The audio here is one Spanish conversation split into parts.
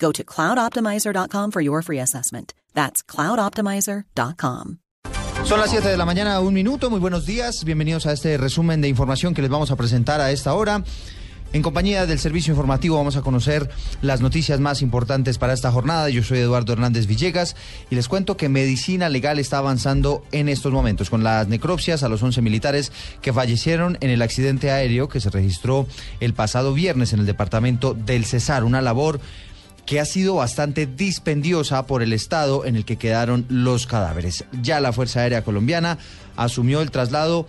Go to cloudoptimizer.com for your free assessment. That's cloudoptimizer.com. Son las 7 de la mañana, un minuto. Muy buenos días. Bienvenidos a este resumen de información que les vamos a presentar a esta hora. En compañía del servicio informativo vamos a conocer las noticias más importantes para esta jornada. Yo soy Eduardo Hernández Villegas y les cuento que medicina legal está avanzando en estos momentos con las necropsias a los 11 militares que fallecieron en el accidente aéreo que se registró el pasado viernes en el departamento del Cesar. Una labor que ha sido bastante dispendiosa por el estado en el que quedaron los cadáveres. Ya la Fuerza Aérea Colombiana asumió el traslado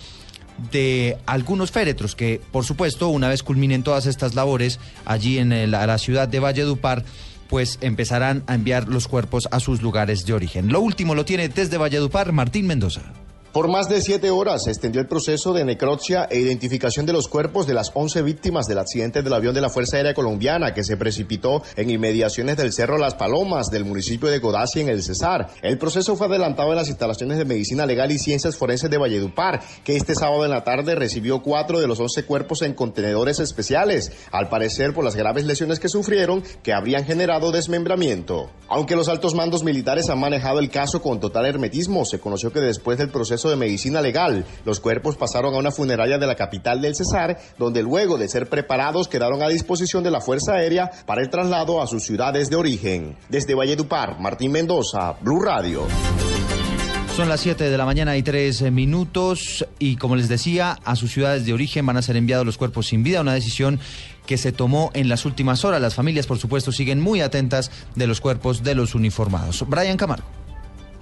de algunos féretros que, por supuesto, una vez culminen todas estas labores allí en el, la ciudad de Valledupar, pues empezarán a enviar los cuerpos a sus lugares de origen. Lo último lo tiene desde Valledupar Martín Mendoza. Por más de siete horas se extendió el proceso de necropsia e identificación de los cuerpos de las 11 víctimas del accidente del avión de la Fuerza Aérea Colombiana que se precipitó en inmediaciones del Cerro Las Palomas del municipio de Codazzi en el Cesar. El proceso fue adelantado en las instalaciones de Medicina Legal y Ciencias Forenses de Valledupar, que este sábado en la tarde recibió cuatro de los 11 cuerpos en contenedores especiales, al parecer por las graves lesiones que sufrieron que habrían generado desmembramiento. Aunque los altos mandos militares han manejado el caso con total hermetismo, se conoció que después del proceso de medicina legal. Los cuerpos pasaron a una funeraria de la capital del Cesar, donde luego de ser preparados quedaron a disposición de la Fuerza Aérea para el traslado a sus ciudades de origen. Desde Valledupar, Martín Mendoza, Blue Radio. Son las 7 de la mañana y 3 minutos y como les decía, a sus ciudades de origen van a ser enviados los cuerpos sin vida, una decisión que se tomó en las últimas horas. Las familias, por supuesto, siguen muy atentas de los cuerpos de los uniformados. Brian Camargo.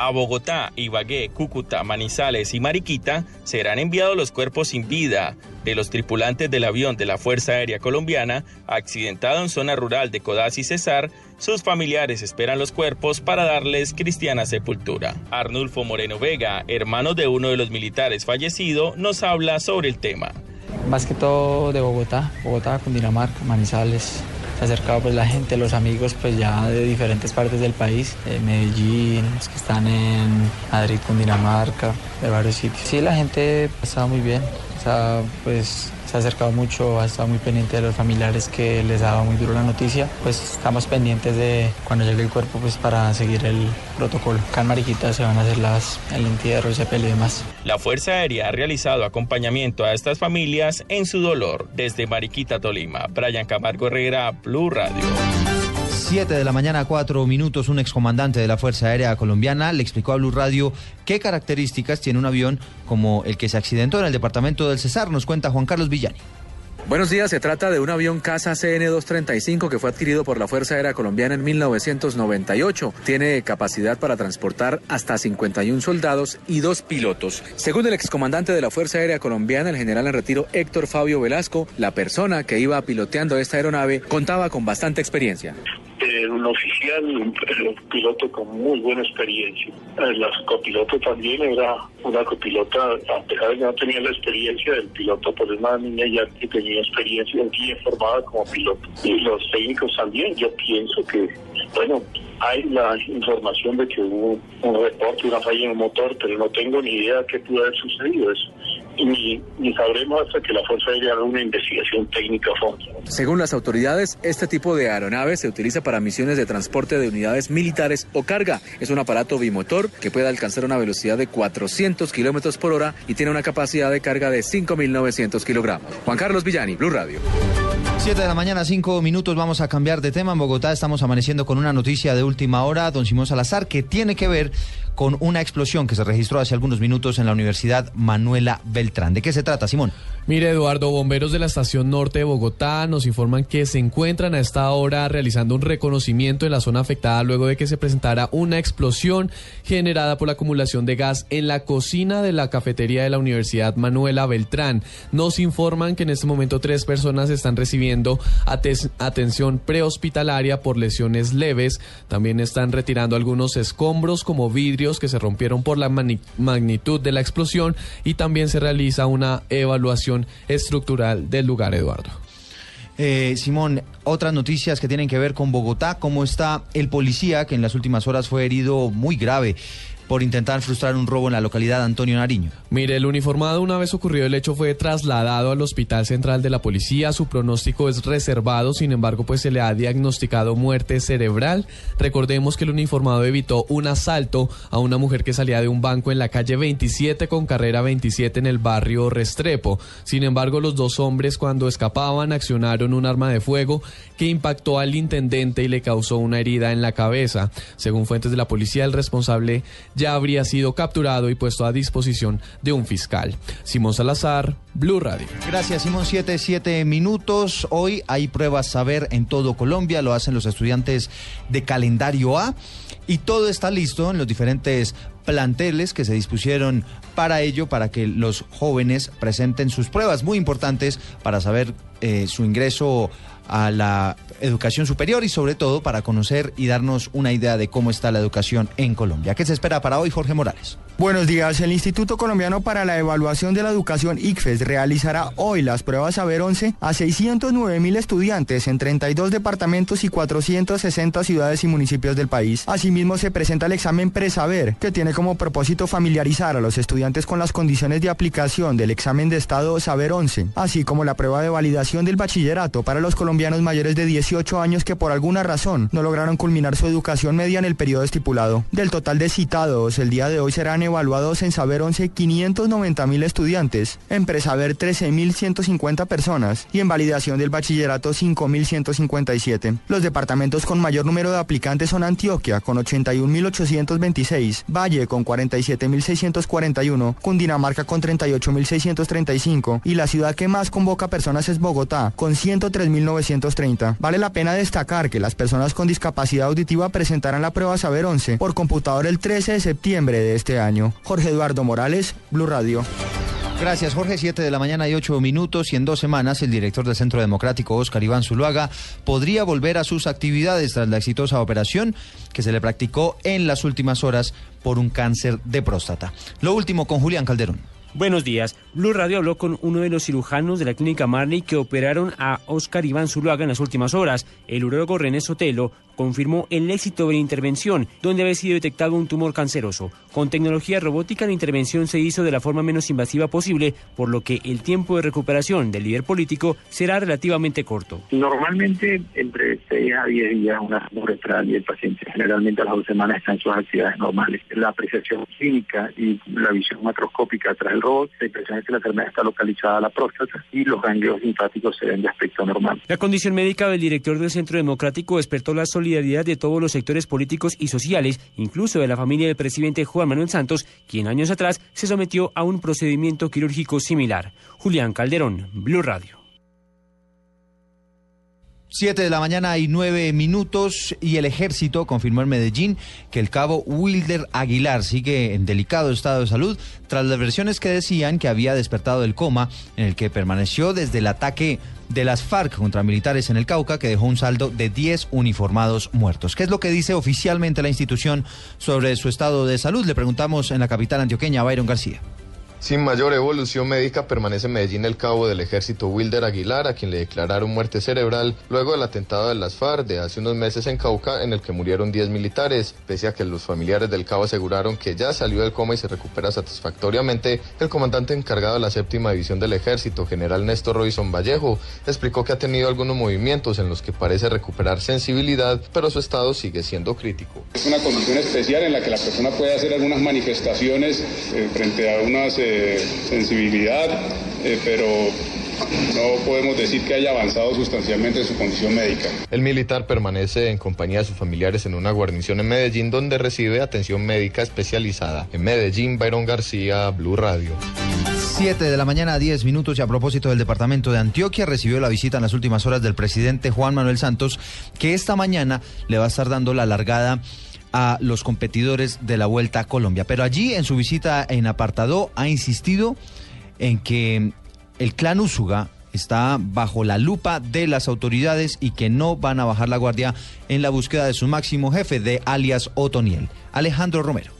A Bogotá, Ibagué, Cúcuta, Manizales y Mariquita serán enviados los cuerpos sin vida de los tripulantes del avión de la Fuerza Aérea Colombiana accidentado en zona rural de Codaz y Cesar. Sus familiares esperan los cuerpos para darles cristiana sepultura. Arnulfo Moreno Vega, hermano de uno de los militares fallecido, nos habla sobre el tema. Más que todo de Bogotá, Bogotá, Cundinamarca, Manizales, se ha acercado pues la gente, los amigos pues ya de diferentes partes del país, de Medellín, los que están en Madrid, Cundinamarca, de varios sitios. Sí, la gente ha estado muy bien, pues se ha acercado mucho, ha estado muy pendiente de los familiares que les ha dado muy duro la noticia. Pues estamos pendientes de cuando llegue el cuerpo pues para seguir el protocolo. Acá en Mariquita se van a hacer las, el entierro, el sepelio y demás. La Fuerza Aérea ha realizado acompañamiento a estas familias en su dolor. Desde Mariquita, Tolima, Brian Camargo Herrera, Blue Radio. 7 de la mañana, 4 minutos, un excomandante de la Fuerza Aérea Colombiana le explicó a Blue Radio qué características tiene un avión como el que se accidentó en el departamento del Cesar. Nos cuenta Juan Carlos Villani. Buenos días, se trata de un avión Casa CN-235 que fue adquirido por la Fuerza Aérea Colombiana en 1998. Tiene capacidad para transportar hasta 51 soldados y dos pilotos. Según el excomandante de la Fuerza Aérea Colombiana, el general en retiro Héctor Fabio Velasco, la persona que iba piloteando esta aeronave contaba con bastante experiencia. Un oficial, un piloto con muy buena experiencia. La copiloto también era una copilota, a pesar de que no tenía la experiencia del piloto, pero es una niña ya que tenía experiencia bien formada como piloto. Y los técnicos también, yo pienso que, bueno, hay la información de que hubo un reporte, una falla en el motor, pero no tengo ni idea qué pudo haber sucedido eso. Ni, ni sabremos hasta que la Fuerza Aérea haga una investigación técnica a fondo. Según las autoridades, este tipo de aeronave se utiliza para misiones de transporte de unidades militares o carga. Es un aparato bimotor que puede alcanzar una velocidad de 400 kilómetros por hora y tiene una capacidad de carga de 5.900 kilogramos. Juan Carlos Villani, Blue Radio. 7 de la mañana, 5 minutos, vamos a cambiar de tema. En Bogotá estamos amaneciendo con una noticia de última hora, don Simón Salazar, que tiene que ver con una explosión que se registró hace algunos minutos en la Universidad Manuela Beltrán. ¿De qué se trata, Simón? Mire, Eduardo, bomberos de la estación norte de Bogotá nos informan que se encuentran a esta hora realizando un reconocimiento en la zona afectada luego de que se presentara una explosión generada por la acumulación de gas en la cocina de la cafetería de la Universidad Manuela Beltrán. Nos informan que en este momento tres personas están recibiendo atención prehospitalaria por lesiones leves. También están retirando algunos escombros como que se rompieron por la magnitud de la explosión y también se realiza una evaluación estructural del lugar, Eduardo. Eh, Simón, otras noticias que tienen que ver con Bogotá, cómo está el policía que en las últimas horas fue herido muy grave por intentar frustrar un robo en la localidad de Antonio Nariño. Mire, el uniformado una vez ocurrido el hecho fue trasladado al Hospital Central de la Policía. Su pronóstico es reservado, sin embargo, pues se le ha diagnosticado muerte cerebral. Recordemos que el uniformado evitó un asalto a una mujer que salía de un banco en la calle 27 con carrera 27 en el barrio Restrepo. Sin embargo, los dos hombres cuando escapaban accionaron un arma de fuego que impactó al intendente y le causó una herida en la cabeza. Según fuentes de la policía, el responsable ya habría sido capturado y puesto a disposición de un fiscal. Simón Salazar, Blue Radio. Gracias, Simón. Siete, siete minutos. Hoy hay pruebas saber en todo Colombia, lo hacen los estudiantes de calendario A y todo está listo en los diferentes planteles que se dispusieron para ello, para que los jóvenes presenten sus pruebas muy importantes para saber eh, su ingreso a la educación superior y sobre todo para conocer y darnos una idea de cómo está la educación en Colombia. ¿Qué se espera para hoy, Jorge Morales? Buenos días. El Instituto Colombiano para la Evaluación de la Educación ICFES realizará hoy las pruebas Saber 11 a 609 mil estudiantes en 32 departamentos y 460 ciudades y municipios del país. Asimismo, se presenta el examen Presaber, que tiene como propósito familiarizar a los estudiantes con las condiciones de aplicación del examen de Estado Saber 11, así como la prueba de validación del bachillerato para los colombianos mayores de 18 años que por alguna razón no lograron culminar su educación media en el periodo estipulado. Del total de citados, el día de hoy serán evaluados en Saber 11 590 mil estudiantes, en Presaber 13 mil 150 personas y en validación del bachillerato 5 mil 157. Los departamentos con mayor número de aplicantes son Antioquia con 81 mil 826, Valle con 47 mil 641, Cundinamarca con 38 mil 635 y la ciudad que más convoca personas es Bogotá con 103 mil 930. Vale la pena destacar que las personas con discapacidad auditiva presentarán la prueba Saber 11 por computador el 13 de septiembre de este año. Jorge Eduardo Morales, Blue Radio. Gracias, Jorge. Siete de la mañana y ocho minutos. Y en dos semanas, el director del Centro Democrático, Oscar Iván Zuluaga, podría volver a sus actividades tras la exitosa operación que se le practicó en las últimas horas por un cáncer de próstata. Lo último con Julián Calderón. Buenos días. Blue Radio habló con uno de los cirujanos de la clínica Marley que operaron a Oscar Iván Zuluaga en las últimas horas. El urólogo René Sotelo confirmó el éxito de la intervención, donde había sido detectado un tumor canceroso. Con tecnología robótica, la intervención se hizo de la forma menos invasiva posible, por lo que el tiempo de recuperación del líder político será relativamente corto. Normalmente, entre 6 a 10 días, una muestral y el paciente generalmente a las dos semanas está en sus actividades normales. La apreciación clínica y la visión macroscópica tras el robot se impresiona que la enfermedad está localizada a la próstata y los ganglios linfáticos se ven de aspecto normal. La condición médica del director del Centro Democrático despertó la solidaridad de todos los sectores políticos y sociales, incluso de la familia del presidente Juan Manuel Santos, quien años atrás se sometió a un procedimiento quirúrgico similar. Julián Calderón, Blue Radio. Siete de la mañana y nueve minutos y el ejército confirmó en Medellín que el cabo Wilder Aguilar sigue en delicado estado de salud tras las versiones que decían que había despertado del coma en el que permaneció desde el ataque de las FARC contra militares en el Cauca que dejó un saldo de 10 uniformados muertos. ¿Qué es lo que dice oficialmente la institución sobre su estado de salud? Le preguntamos en la capital antioqueña, Byron García. Sin mayor evolución médica permanece en Medellín el cabo del ejército Wilder Aguilar, a quien le declararon muerte cerebral luego del atentado de las FARC de hace unos meses en Cauca, en el que murieron 10 militares. Pese a que los familiares del cabo aseguraron que ya salió del coma y se recupera satisfactoriamente, el comandante encargado de la séptima división del ejército, general Néstor Robinson Vallejo, explicó que ha tenido algunos movimientos en los que parece recuperar sensibilidad, pero su estado sigue siendo crítico. Es una condición especial en la que la persona puede hacer algunas manifestaciones eh, frente a unas... Eh, sensibilidad, eh, pero no podemos decir que haya avanzado sustancialmente en su condición médica. El militar permanece en compañía de sus familiares en una guarnición en Medellín donde recibe atención médica especializada. En Medellín, Byron García, Blue Radio. 7 de la mañana, 10 minutos y a propósito del departamento de Antioquia recibió la visita en las últimas horas del presidente Juan Manuel Santos, que esta mañana le va a estar dando la largada a los competidores de la Vuelta a Colombia. Pero allí en su visita en apartado ha insistido en que el clan Úsuga está bajo la lupa de las autoridades y que no van a bajar la guardia en la búsqueda de su máximo jefe de alias Otoniel, Alejandro Romero.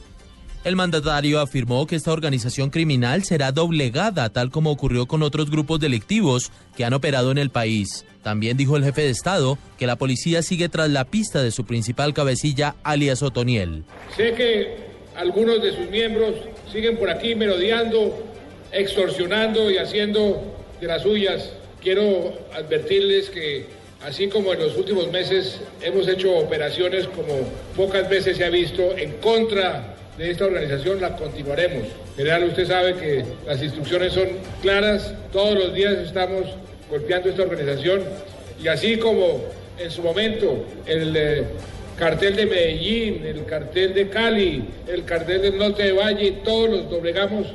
El mandatario afirmó que esta organización criminal será doblegada, tal como ocurrió con otros grupos delictivos que han operado en el país. También dijo el jefe de Estado que la policía sigue tras la pista de su principal cabecilla, alias Otoniel. Sé que algunos de sus miembros siguen por aquí merodeando, extorsionando y haciendo de las suyas. Quiero advertirles que así como en los últimos meses hemos hecho operaciones como pocas veces se ha visto en contra de esta organización la continuaremos. General, usted sabe que las instrucciones son claras, todos los días estamos golpeando esta organización y así como en su momento el eh, cartel de Medellín, el cartel de Cali, el cartel del norte de Valle, todos los doblegamos,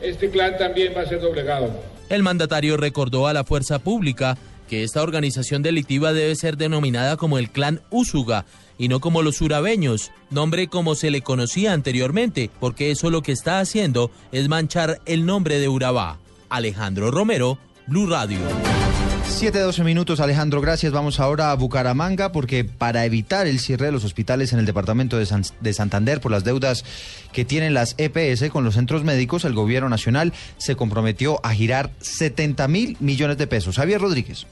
este clan también va a ser doblegado. El mandatario recordó a la fuerza pública que esta organización delictiva debe ser denominada como el clan Úsuga y no como los urabeños, nombre como se le conocía anteriormente, porque eso lo que está haciendo es manchar el nombre de Urabá. Alejandro Romero, Blue Radio. 7-12 minutos, Alejandro, gracias. Vamos ahora a Bucaramanga porque para evitar el cierre de los hospitales en el departamento de, San- de Santander por las deudas que tienen las EPS con los centros médicos, el gobierno nacional se comprometió a girar 70 mil millones de pesos. Javier Rodríguez.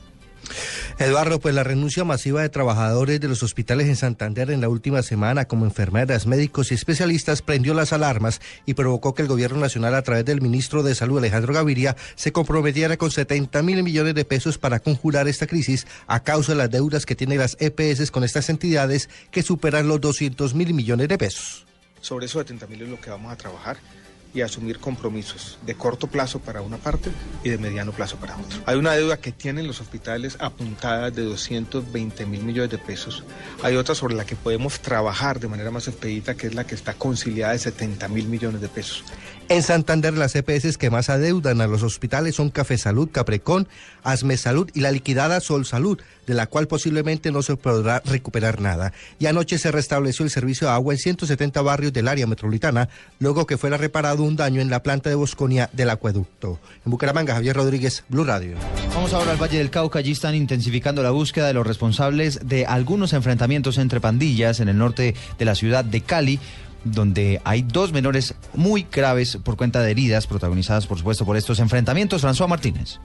Eduardo, pues la renuncia masiva de trabajadores de los hospitales en Santander en la última semana, como enfermeras, médicos y especialistas, prendió las alarmas y provocó que el gobierno nacional, a través del ministro de Salud, Alejandro Gaviria, se comprometiera con 70 mil millones de pesos para conjurar esta crisis a causa de las deudas que tienen las EPS con estas entidades que superan los 200 mil millones de pesos. Sobre esos 70 mil es lo que vamos a trabajar y asumir compromisos de corto plazo para una parte y de mediano plazo para otra. Hay una deuda que tienen los hospitales apuntada de 220 mil millones de pesos. Hay otra sobre la que podemos trabajar de manera más expedita, que es la que está conciliada de 70 mil millones de pesos. En Santander, las EPS que más adeudan a los hospitales son Café Salud, Caprecón, Asme Salud y la liquidada Sol Salud, de la cual posiblemente no se podrá recuperar nada. Y anoche se restableció el servicio de agua en 170 barrios del área metropolitana, luego que fuera reparado un daño en la planta de Bosconia del acueducto. En Bucaramanga, Javier Rodríguez, Blue Radio. Vamos ahora al Valle del Cauca. Allí están intensificando la búsqueda de los responsables de algunos enfrentamientos entre pandillas en el norte de la ciudad de Cali donde hay dos menores muy graves por cuenta de heridas protagonizadas por supuesto por estos enfrentamientos. François Martínez.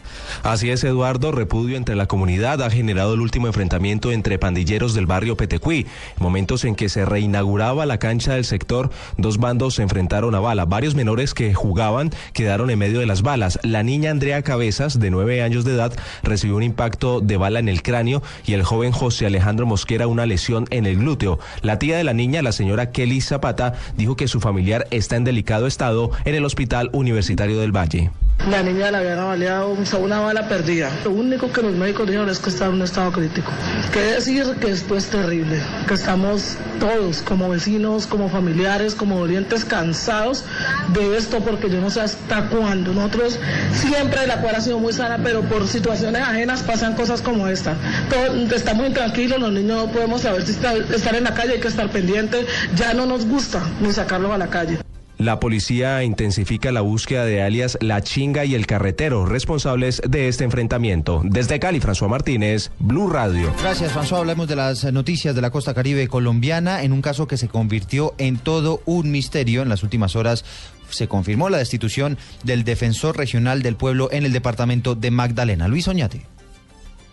Así es, Eduardo. Repudio entre la comunidad ha generado el último enfrentamiento entre pandilleros del barrio Petecuí. En momentos en que se reinauguraba la cancha del sector, dos bandos se enfrentaron a bala. Varios menores que jugaban quedaron en medio de las balas. La niña Andrea Cabezas, de nueve años de edad, recibió un impacto de bala en el cráneo y el joven José Alejandro Mosquera una lesión en el glúteo. La tía de la niña, la señora Kelly Zapata, dijo que su familiar está en delicado estado en el Hospital Universitario del Valle. La niña la habían usó una bala perdida. Lo único que los médicos dijeron es que está en un estado crítico. Quiere decir que esto es terrible, que estamos todos, como vecinos, como familiares, como dolientes, cansados de esto, porque yo no sé hasta cuándo. Nosotros siempre la cual ha sido muy sana, pero por situaciones ajenas pasan cosas como esta. Todo, estamos intranquilos, los niños no podemos saber si está- estar en la calle, hay que estar pendientes. Ya no nos gusta ni sacarlos a la calle. La policía intensifica la búsqueda de alias La Chinga y el Carretero, responsables de este enfrentamiento. Desde Cali, François Martínez, Blue Radio. Gracias, François. Hablemos de las noticias de la costa caribe colombiana en un caso que se convirtió en todo un misterio. En las últimas horas se confirmó la destitución del defensor regional del pueblo en el departamento de Magdalena, Luis Oñate.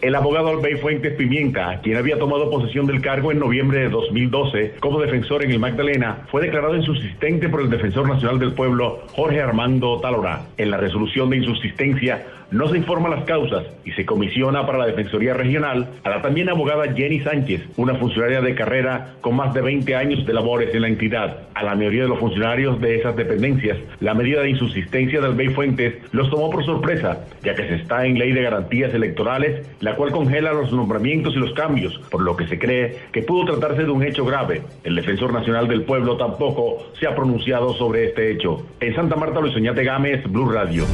El abogado Albey Fuentes Pimienta, quien había tomado posesión del cargo en noviembre de 2012 como defensor en el Magdalena, fue declarado insubsistente por el defensor nacional del pueblo, Jorge Armando Talora. En la resolución de insubsistencia no se informan las causas y se comisiona para la Defensoría Regional a la también abogada Jenny Sánchez, una funcionaria de carrera con más de 20 años de labores en la entidad. A la mayoría de los funcionarios de esas dependencias, la medida de insusistencia del Bay Fuentes los tomó por sorpresa, ya que se está en ley de garantías electorales, la cual congela los nombramientos y los cambios, por lo que se cree que pudo tratarse de un hecho grave. El defensor nacional del pueblo tampoco se ha pronunciado sobre este hecho. En Santa Marta, Luis Oñate Gámez, Blue Radio.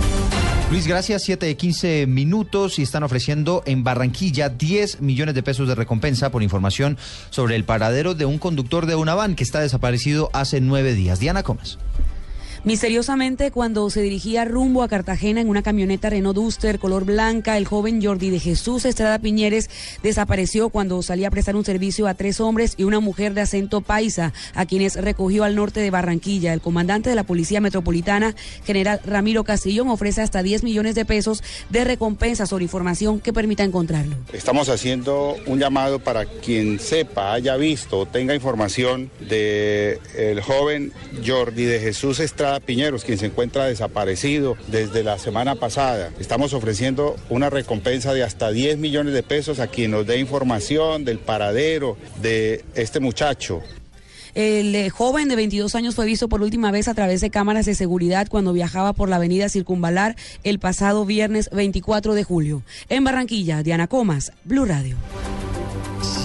Luis, gracias. 7 de 15 minutos y están ofreciendo en Barranquilla 10 millones de pesos de recompensa por información sobre el paradero de un conductor de una van que está desaparecido hace nueve días. Diana Comas. Misteriosamente, cuando se dirigía rumbo a Cartagena en una camioneta Renault Duster color blanca, el joven Jordi de Jesús Estrada Piñeres desapareció cuando salía a prestar un servicio a tres hombres y una mujer de acento paisa, a quienes recogió al norte de Barranquilla. El comandante de la Policía Metropolitana, general Ramiro Castillón, ofrece hasta 10 millones de pesos de recompensa sobre información que permita encontrarlo. Estamos haciendo un llamado para quien sepa, haya visto o tenga información de el joven Jordi de Jesús Estrada Piñeros, quien se encuentra desaparecido desde la semana pasada. Estamos ofreciendo una recompensa de hasta 10 millones de pesos a quien nos dé información del paradero de este muchacho. El eh, joven de 22 años fue visto por última vez a través de cámaras de seguridad cuando viajaba por la avenida Circunvalar el pasado viernes 24 de julio. En Barranquilla, Diana Comas, Blue Radio.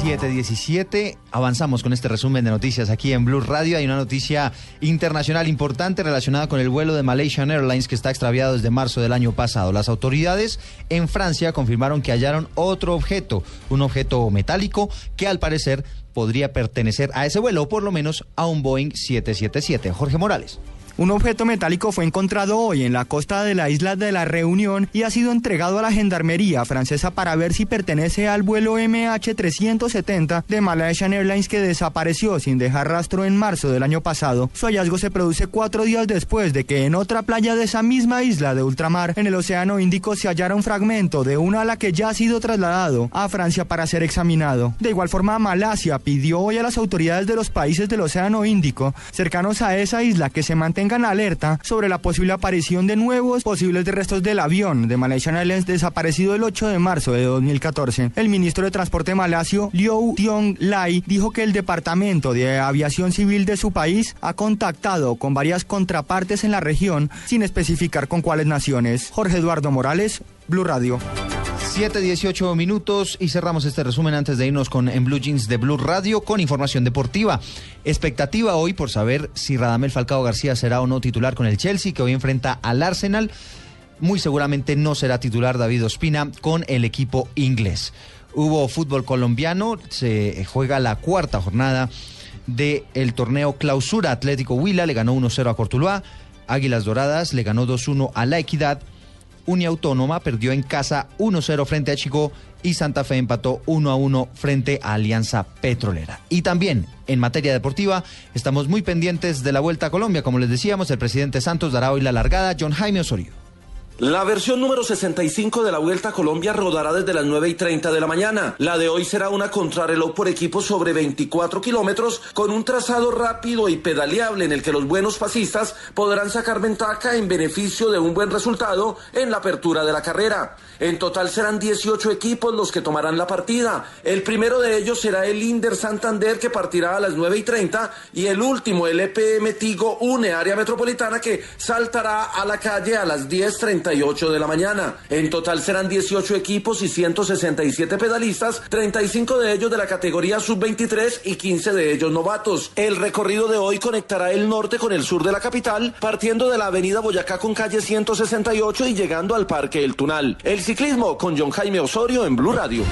717. Avanzamos con este resumen de noticias aquí en Blue Radio. Hay una noticia internacional importante relacionada con el vuelo de Malaysian Airlines que está extraviado desde marzo del año pasado. Las autoridades en Francia confirmaron que hallaron otro objeto, un objeto metálico que al parecer podría pertenecer a ese vuelo o por lo menos a un Boeing 777. Jorge Morales. Un objeto metálico fue encontrado hoy en la costa de la isla de la Reunión y ha sido entregado a la Gendarmería francesa para ver si pertenece al vuelo MH370 de Malaysian Airlines que desapareció sin dejar rastro en marzo del año pasado. Su hallazgo se produce cuatro días después de que en otra playa de esa misma isla de ultramar, en el Océano Índico, se hallara un fragmento de una ala que ya ha sido trasladado a Francia para ser examinado. De igual forma, Malasia pidió hoy a las autoridades de los países del Océano Índico cercanos a esa isla que se mantengan alerta sobre la posible aparición de nuevos posibles restos del avión de Malaysian Airlines desaparecido el 8 de marzo de 2014. El ministro de Transporte malasio, Liu Tiong Lai, dijo que el Departamento de Aviación Civil de su país ha contactado con varias contrapartes en la región sin especificar con cuáles naciones. Jorge Eduardo Morales, Blue Radio. 7, 18 minutos y cerramos este resumen antes de irnos con En Blue Jeans de Blue Radio con información deportiva. Expectativa hoy por saber si Radamel Falcao García será o no titular con el Chelsea, que hoy enfrenta al Arsenal. Muy seguramente no será titular David Ospina con el equipo inglés. Hubo fútbol colombiano, se juega la cuarta jornada del torneo Clausura Atlético Huila, le ganó 1-0 a Cortuluá. Águilas Doradas le ganó 2-1 a La Equidad. Uniautónoma perdió en casa 1-0 frente a Chico y Santa Fe empató 1-1 frente a Alianza Petrolera. Y también en materia deportiva estamos muy pendientes de la Vuelta a Colombia. Como les decíamos, el presidente Santos dará hoy la largada. John Jaime Osorio. La versión número 65 de la Vuelta a Colombia rodará desde las 9 y 30 de la mañana. La de hoy será una contrarreloj por equipo sobre 24 kilómetros con un trazado rápido y pedaleable en el que los buenos fascistas podrán sacar ventaja en beneficio de un buen resultado en la apertura de la carrera. En total serán 18 equipos los que tomarán la partida. El primero de ellos será el Inder Santander que partirá a las 9 y 30 y el último el EPM Tigo Une Área Metropolitana que saltará a la calle a las 10.38 de la mañana. En total serán 18 equipos y 167 pedalistas, 35 de ellos de la categoría sub-23 y 15 de ellos novatos. El recorrido de hoy conectará el norte con el sur de la capital, partiendo de la avenida Boyacá con calle 168 y llegando al Parque El Tunal. El ciclismo con John Jaime Osorio en Blue Radio.